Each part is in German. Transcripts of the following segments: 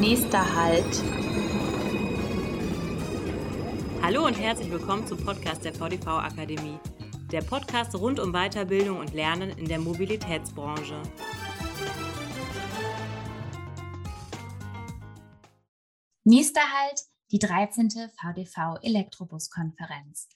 Nächster Halt. Hallo und herzlich willkommen zum Podcast der VDV Akademie. Der Podcast rund um Weiterbildung und Lernen in der Mobilitätsbranche. Nächster Halt, die 13. VDV Elektrobus-Konferenz.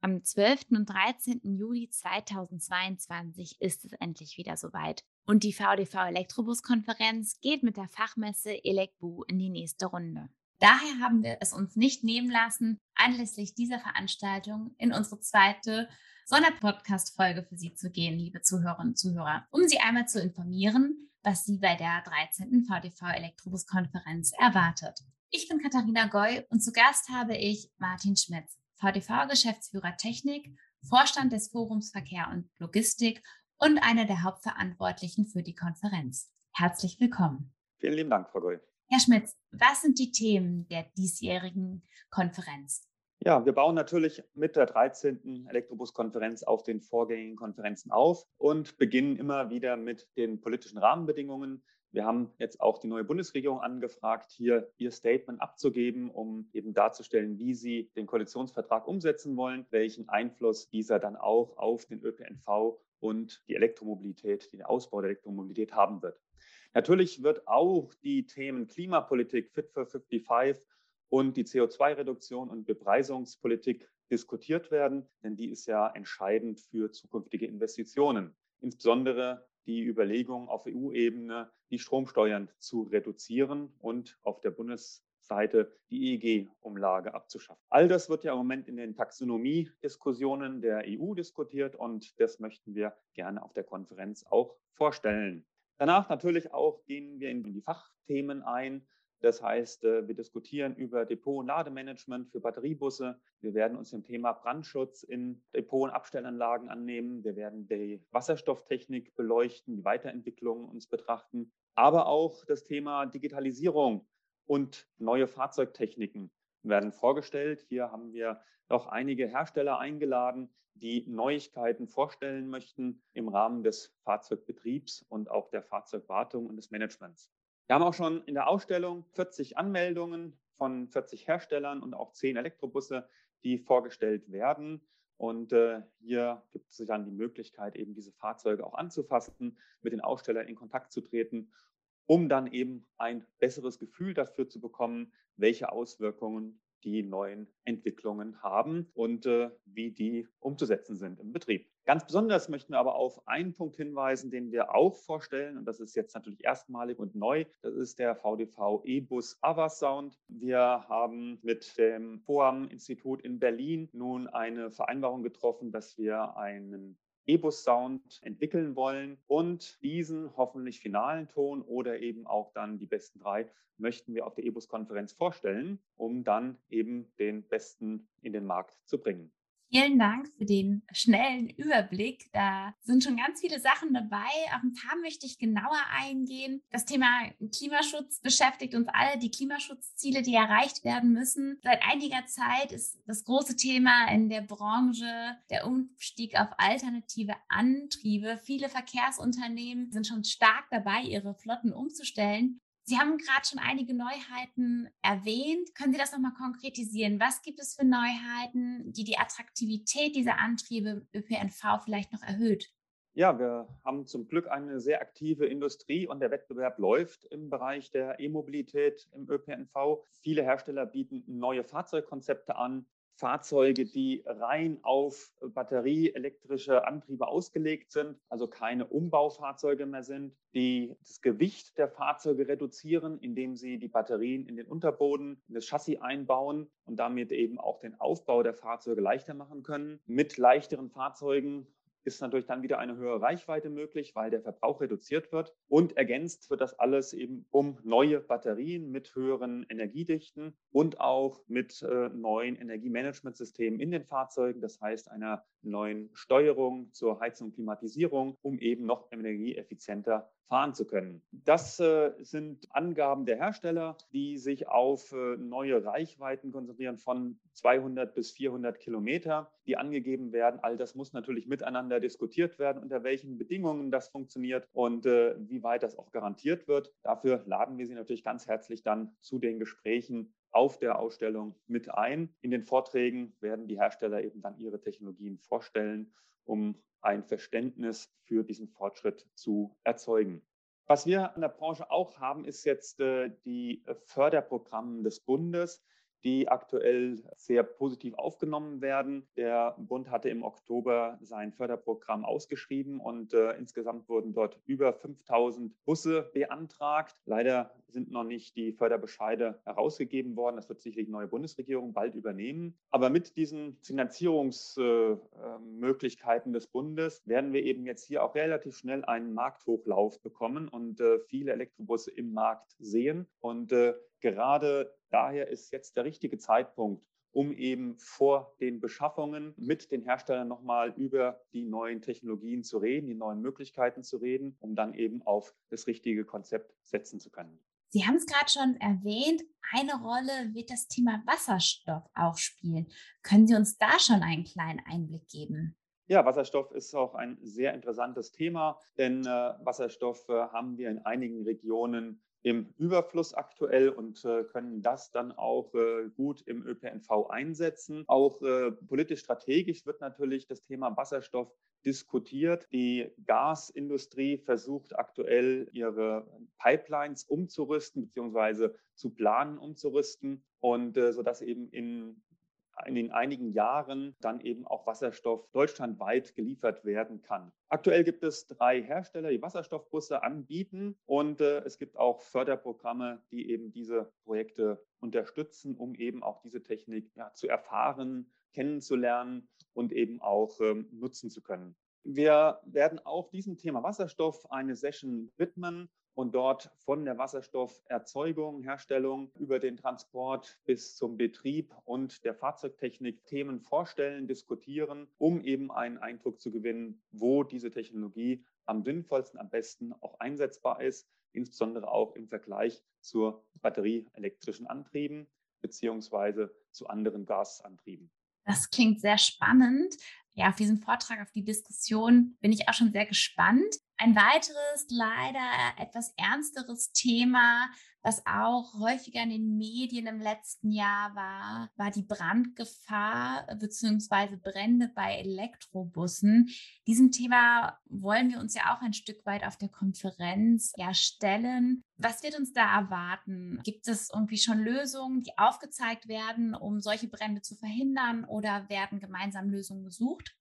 Am 12. und 13. Juli 2022 ist es endlich wieder soweit. Und die VDV Elektrobus-Konferenz geht mit der Fachmesse ElecBu in die nächste Runde. Daher haben wir es uns nicht nehmen lassen, anlässlich dieser Veranstaltung in unsere zweite Sonderpodcast-Folge für Sie zu gehen, liebe Zuhörerinnen und Zuhörer, um Sie einmal zu informieren, was Sie bei der 13. VDV Elektrobus-Konferenz erwartet. Ich bin Katharina Goy und zu Gast habe ich Martin Schmitz, VDV-Geschäftsführer Technik, Vorstand des Forums Verkehr und Logistik und einer der Hauptverantwortlichen für die Konferenz. Herzlich willkommen. Vielen lieben Dank, Frau Goy. Herr Schmitz, was sind die Themen der diesjährigen Konferenz? Ja, wir bauen natürlich mit der 13. Elektrobus-Konferenz auf den vorgängigen Konferenzen auf und beginnen immer wieder mit den politischen Rahmenbedingungen. Wir haben jetzt auch die neue Bundesregierung angefragt, hier ihr Statement abzugeben, um eben darzustellen, wie sie den Koalitionsvertrag umsetzen wollen, welchen Einfluss dieser dann auch auf den ÖPNV und die Elektromobilität, den Ausbau der Elektromobilität haben wird. Natürlich wird auch die Themen Klimapolitik, Fit for 55 und die CO2-Reduktion und Bepreisungspolitik diskutiert werden, denn die ist ja entscheidend für zukünftige Investitionen. Insbesondere die Überlegung auf EU-Ebene, die Stromsteuern zu reduzieren und auf der Bundesseite die EEG-Umlage abzuschaffen. All das wird ja im Moment in den Taxonomie-Diskussionen der EU diskutiert und das möchten wir gerne auf der Konferenz auch vorstellen. Danach natürlich auch gehen wir in die Fachthemen ein. Das heißt, äh, wir diskutieren über Depot- und Lademanagement für Batteriebusse. Wir werden uns dem Thema Brandschutz in Depot- und Abstellanlagen annehmen. Wir werden die Wasserstofftechnik beleuchten, die Weiterentwicklung uns betrachten, aber auch das Thema Digitalisierung und neue Fahrzeugtechniken werden vorgestellt. Hier haben wir noch einige Hersteller eingeladen, die Neuigkeiten vorstellen möchten im Rahmen des Fahrzeugbetriebs und auch der Fahrzeugwartung und des Managements. Wir haben auch schon in der Ausstellung 40 Anmeldungen von 40 Herstellern und auch 10 Elektrobusse, die vorgestellt werden. Und äh, hier gibt es dann die Möglichkeit, eben diese Fahrzeuge auch anzufassen, mit den Ausstellern in Kontakt zu treten, um dann eben ein besseres Gefühl dafür zu bekommen, welche Auswirkungen die neuen Entwicklungen haben und äh, wie die umzusetzen sind im Betrieb. Ganz besonders möchten wir aber auf einen Punkt hinweisen, den wir auch vorstellen, und das ist jetzt natürlich erstmalig und neu. Das ist der VDV E-Bus Avas Sound. Wir haben mit dem FOAM-Institut in Berlin nun eine Vereinbarung getroffen, dass wir einen E-Bus-Sound entwickeln wollen und diesen hoffentlich finalen Ton oder eben auch dann die besten drei möchten wir auf der E-Bus-Konferenz vorstellen, um dann eben den besten in den Markt zu bringen. Vielen Dank für den schnellen Überblick. Da sind schon ganz viele Sachen dabei. Auf ein paar möchte ich genauer eingehen. Das Thema Klimaschutz beschäftigt uns alle, die Klimaschutzziele, die erreicht werden müssen. Seit einiger Zeit ist das große Thema in der Branche der Umstieg auf alternative Antriebe. Viele Verkehrsunternehmen sind schon stark dabei, ihre Flotten umzustellen. Sie haben gerade schon einige Neuheiten erwähnt. Können Sie das nochmal konkretisieren? Was gibt es für Neuheiten, die die Attraktivität dieser Antriebe ÖPNV vielleicht noch erhöht? Ja, wir haben zum Glück eine sehr aktive Industrie und der Wettbewerb läuft im Bereich der E-Mobilität im ÖPNV. Viele Hersteller bieten neue Fahrzeugkonzepte an, Fahrzeuge, die rein auf batterieelektrische Antriebe ausgelegt sind, also keine Umbaufahrzeuge mehr sind, die das Gewicht der Fahrzeuge reduzieren, indem sie die Batterien in den Unterboden, in das Chassis einbauen und damit eben auch den Aufbau der Fahrzeuge leichter machen können. Mit leichteren Fahrzeugen ist natürlich dann wieder eine höhere Reichweite möglich, weil der Verbrauch reduziert wird. Und ergänzt wird das alles eben um neue Batterien mit höheren Energiedichten und auch mit äh, neuen Energiemanagementsystemen in den Fahrzeugen. Das heißt einer neuen Steuerung zur Heizung und Klimatisierung, um eben noch energieeffizienter fahren zu können. Das äh, sind Angaben der Hersteller, die sich auf äh, neue Reichweiten konzentrieren von 200 bis 400 Kilometer, die angegeben werden. All das muss natürlich miteinander miteinander diskutiert werden, unter welchen Bedingungen das funktioniert und äh, wie weit das auch garantiert wird. Dafür laden wir Sie natürlich ganz herzlich dann zu den Gesprächen auf der Ausstellung mit ein. In den Vorträgen werden die Hersteller eben dann ihre Technologien vorstellen, um ein Verständnis für diesen Fortschritt zu erzeugen. Was wir in der Branche auch haben, ist jetzt äh, die Förderprogramme des Bundes die aktuell sehr positiv aufgenommen werden. Der Bund hatte im Oktober sein Förderprogramm ausgeschrieben und äh, insgesamt wurden dort über 5000 Busse beantragt. Leider sind noch nicht die Förderbescheide herausgegeben worden. Das wird sicherlich die neue Bundesregierung bald übernehmen. Aber mit diesen Finanzierungsmöglichkeiten äh, des Bundes werden wir eben jetzt hier auch relativ schnell einen Markthochlauf bekommen und äh, viele Elektrobusse im Markt sehen. Und äh, gerade daher ist jetzt der richtige Zeitpunkt, um eben vor den Beschaffungen mit den Herstellern nochmal über die neuen Technologien zu reden, die neuen Möglichkeiten zu reden, um dann eben auf das richtige Konzept setzen zu können. Sie haben es gerade schon erwähnt, eine Rolle wird das Thema Wasserstoff auch spielen. Können Sie uns da schon einen kleinen Einblick geben? Ja, Wasserstoff ist auch ein sehr interessantes Thema, denn äh, Wasserstoff äh, haben wir in einigen Regionen im Überfluss aktuell und äh, können das dann auch äh, gut im ÖPNV einsetzen. Auch äh, politisch strategisch wird natürlich das Thema Wasserstoff diskutiert. Die Gasindustrie versucht aktuell ihre Pipelines umzurüsten bzw. zu planen umzurüsten und sodass eben in in den einigen Jahren dann eben auch Wasserstoff deutschlandweit geliefert werden kann. Aktuell gibt es drei Hersteller, die Wasserstoffbusse anbieten und äh, es gibt auch Förderprogramme, die eben diese Projekte unterstützen, um eben auch diese Technik ja, zu erfahren, kennenzulernen und eben auch ähm, nutzen zu können. Wir werden auch diesem Thema Wasserstoff eine Session widmen und dort von der Wasserstofferzeugung, Herstellung über den Transport bis zum Betrieb und der Fahrzeugtechnik Themen vorstellen, diskutieren, um eben einen Eindruck zu gewinnen, wo diese Technologie am sinnvollsten, am besten auch einsetzbar ist, insbesondere auch im Vergleich zur batterieelektrischen Antrieben beziehungsweise zu anderen Gasantrieben. Das klingt sehr spannend. Ja, auf diesen Vortrag, auf die Diskussion bin ich auch schon sehr gespannt. Ein weiteres, leider etwas ernsteres Thema, was auch häufiger in den Medien im letzten Jahr war, war die Brandgefahr bzw. Brände bei Elektrobussen. Diesem Thema wollen wir uns ja auch ein Stück weit auf der Konferenz ja stellen. Was wird uns da erwarten? Gibt es irgendwie schon Lösungen, die aufgezeigt werden, um solche Brände zu verhindern oder werden gemeinsam Lösungen gesucht?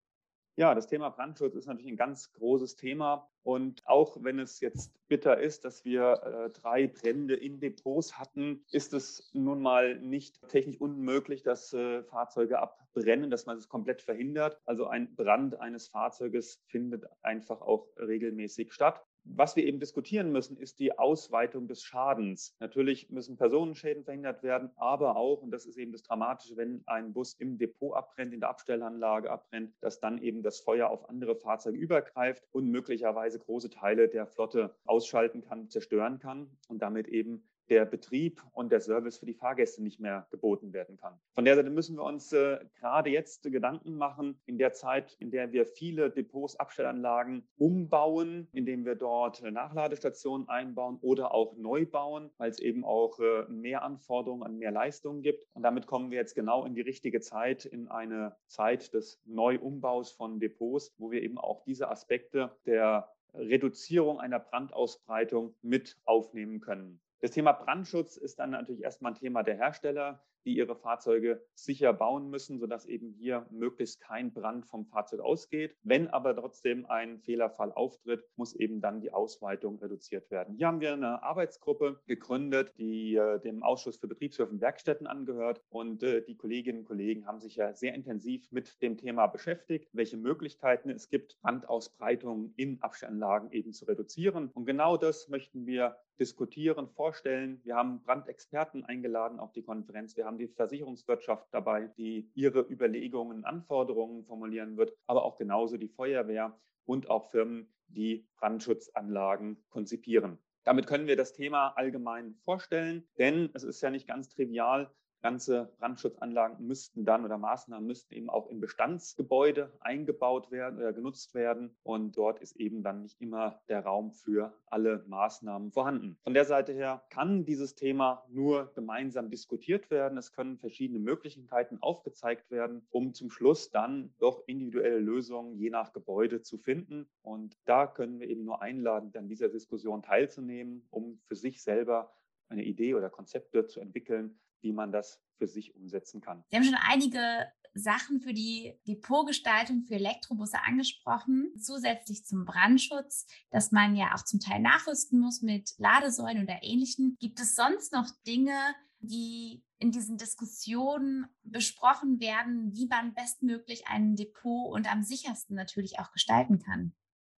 Ja, das Thema Brandschutz ist natürlich ein ganz großes Thema. Und auch wenn es jetzt bitter ist, dass wir äh, drei Brände in Depots hatten, ist es nun mal nicht technisch unmöglich, dass äh, Fahrzeuge abbrennen, dass man es komplett verhindert. Also ein Brand eines Fahrzeuges findet einfach auch regelmäßig statt. Was wir eben diskutieren müssen, ist die Ausweitung des Schadens. Natürlich müssen Personenschäden verhindert werden, aber auch, und das ist eben das Dramatische, wenn ein Bus im Depot abbrennt, in der Abstellanlage abbrennt, dass dann eben das Feuer auf andere Fahrzeuge übergreift und möglicherweise große Teile der Flotte ausschalten kann, zerstören kann und damit eben der Betrieb und der Service für die Fahrgäste nicht mehr geboten werden kann. Von der Seite müssen wir uns äh, gerade jetzt Gedanken machen, in der Zeit, in der wir viele Depots, Abstellanlagen umbauen, indem wir dort Nachladestationen einbauen oder auch neu bauen, weil es eben auch äh, mehr Anforderungen an mehr Leistungen gibt. Und damit kommen wir jetzt genau in die richtige Zeit, in eine Zeit des Neuumbaus von Depots, wo wir eben auch diese Aspekte der Reduzierung einer Brandausbreitung mit aufnehmen können. Das Thema Brandschutz ist dann natürlich erstmal ein Thema der Hersteller die ihre Fahrzeuge sicher bauen müssen, sodass eben hier möglichst kein Brand vom Fahrzeug ausgeht. Wenn aber trotzdem ein Fehlerfall auftritt, muss eben dann die Ausweitung reduziert werden. Hier haben wir eine Arbeitsgruppe gegründet, die äh, dem Ausschuss für Betriebshöfe und Werkstätten angehört. Und äh, die Kolleginnen und Kollegen haben sich ja sehr intensiv mit dem Thema beschäftigt, welche Möglichkeiten es gibt, Brandausbreitungen in Abstellanlagen eben zu reduzieren. Und genau das möchten wir diskutieren, vorstellen. Wir haben Brandexperten eingeladen auf die Konferenz. Wir haben die Versicherungswirtschaft dabei, die ihre Überlegungen, Anforderungen formulieren wird, aber auch genauso die Feuerwehr und auch Firmen, die Brandschutzanlagen konzipieren. Damit können wir das Thema allgemein vorstellen, denn es ist ja nicht ganz trivial, Ganze Brandschutzanlagen müssten dann oder Maßnahmen müssten eben auch in Bestandsgebäude eingebaut werden oder genutzt werden. Und dort ist eben dann nicht immer der Raum für alle Maßnahmen vorhanden. Von der Seite her kann dieses Thema nur gemeinsam diskutiert werden. Es können verschiedene Möglichkeiten aufgezeigt werden, um zum Schluss dann doch individuelle Lösungen je nach Gebäude zu finden. Und da können wir eben nur einladen, an dieser Diskussion teilzunehmen, um für sich selber eine Idee oder Konzepte zu entwickeln, wie man das für sich umsetzen kann. Sie haben schon einige Sachen für die Depotgestaltung für Elektrobusse angesprochen, zusätzlich zum Brandschutz, dass man ja auch zum Teil nachrüsten muss mit Ladesäulen oder ähnlichen. Gibt es sonst noch Dinge, die in diesen Diskussionen besprochen werden, wie man bestmöglich ein Depot und am sichersten natürlich auch gestalten kann?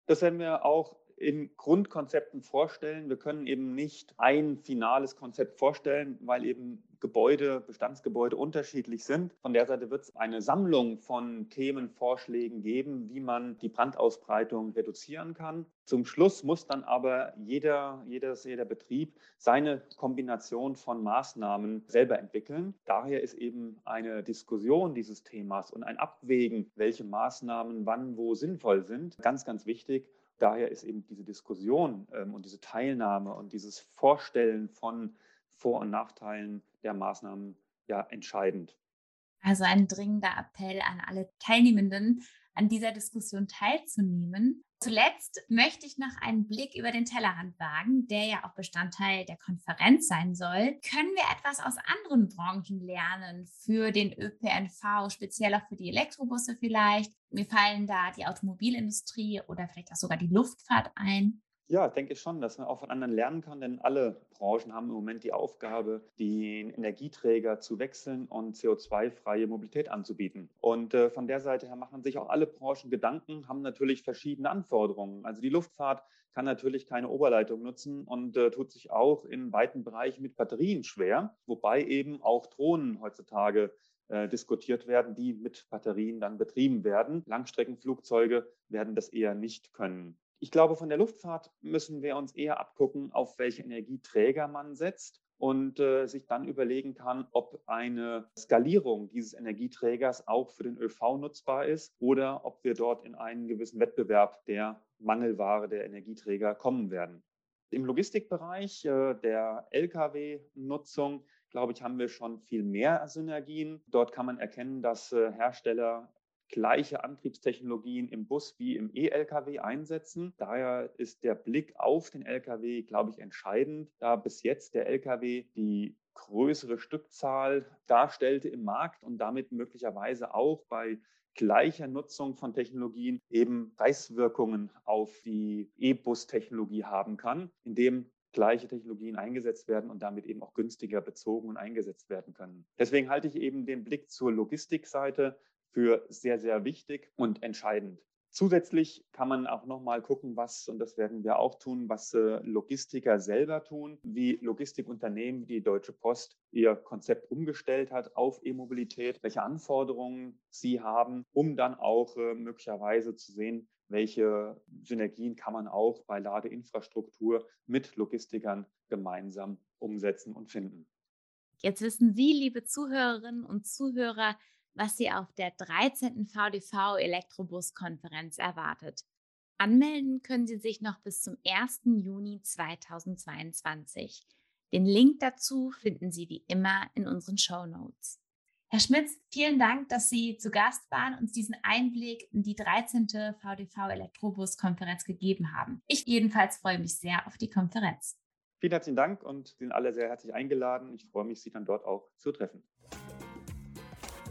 Das werden wir auch in Grundkonzepten vorstellen. Wir können eben nicht ein finales Konzept vorstellen, weil eben Gebäude, Bestandsgebäude unterschiedlich sind. Von der Seite wird es eine Sammlung von Themenvorschlägen geben, wie man die Brandausbreitung reduzieren kann. Zum Schluss muss dann aber jeder, jedes, jeder Betrieb seine Kombination von Maßnahmen selber entwickeln. Daher ist eben eine Diskussion dieses Themas und ein Abwägen, welche Maßnahmen wann wo sinnvoll sind, ganz, ganz wichtig. Daher ist eben diese Diskussion ähm, und diese Teilnahme und dieses Vorstellen von Vor- und Nachteilen der Maßnahmen ja entscheidend. Also ein dringender Appell an alle Teilnehmenden, an dieser Diskussion teilzunehmen. Zuletzt möchte ich noch einen Blick über den Tellerrand wagen, der ja auch Bestandteil der Konferenz sein soll. Können wir etwas aus anderen Branchen lernen für den ÖPNV, speziell auch für die Elektrobusse vielleicht? Mir fallen da die Automobilindustrie oder vielleicht auch sogar die Luftfahrt ein. Ja, denke ich schon, dass man auch von anderen lernen kann, denn alle Branchen haben im Moment die Aufgabe, den Energieträger zu wechseln und CO2-freie Mobilität anzubieten. Und äh, von der Seite her machen sich auch alle Branchen Gedanken, haben natürlich verschiedene Anforderungen. Also die Luftfahrt kann natürlich keine Oberleitung nutzen und äh, tut sich auch in weiten Bereichen mit Batterien schwer, wobei eben auch Drohnen heutzutage äh, diskutiert werden, die mit Batterien dann betrieben werden. Langstreckenflugzeuge werden das eher nicht können. Ich glaube, von der Luftfahrt müssen wir uns eher abgucken, auf welche Energieträger man setzt und äh, sich dann überlegen kann, ob eine Skalierung dieses Energieträgers auch für den ÖV nutzbar ist oder ob wir dort in einen gewissen Wettbewerb der Mangelware der Energieträger kommen werden. Im Logistikbereich äh, der Lkw-Nutzung, glaube ich, haben wir schon viel mehr Synergien. Dort kann man erkennen, dass äh, Hersteller gleiche Antriebstechnologien im Bus wie im E-Lkw einsetzen. Daher ist der Blick auf den Lkw, glaube ich, entscheidend, da bis jetzt der Lkw die größere Stückzahl darstellte im Markt und damit möglicherweise auch bei gleicher Nutzung von Technologien eben Preiswirkungen auf die E-Bus-Technologie haben kann, indem gleiche Technologien eingesetzt werden und damit eben auch günstiger bezogen und eingesetzt werden können. Deswegen halte ich eben den Blick zur Logistikseite für sehr, sehr wichtig und entscheidend. Zusätzlich kann man auch noch mal gucken, was, und das werden wir auch tun, was äh, Logistiker selber tun, wie Logistikunternehmen wie die Deutsche Post ihr Konzept umgestellt hat auf E-Mobilität, welche Anforderungen sie haben, um dann auch äh, möglicherweise zu sehen, welche Synergien kann man auch bei Ladeinfrastruktur mit Logistikern gemeinsam umsetzen und finden. Jetzt wissen Sie, liebe Zuhörerinnen und Zuhörer, was Sie auf der 13. VDV Elektrobus-Konferenz erwartet. Anmelden können Sie sich noch bis zum 1. Juni 2022. Den Link dazu finden Sie wie immer in unseren Show Notes. Herr Schmitz, vielen Dank, dass Sie zu Gast waren und uns diesen Einblick in die 13. VDV Elektrobus-Konferenz gegeben haben. Ich jedenfalls freue mich sehr auf die Konferenz. Vielen herzlichen Dank und Sie sind alle sehr herzlich eingeladen. Ich freue mich, Sie dann dort auch zu treffen.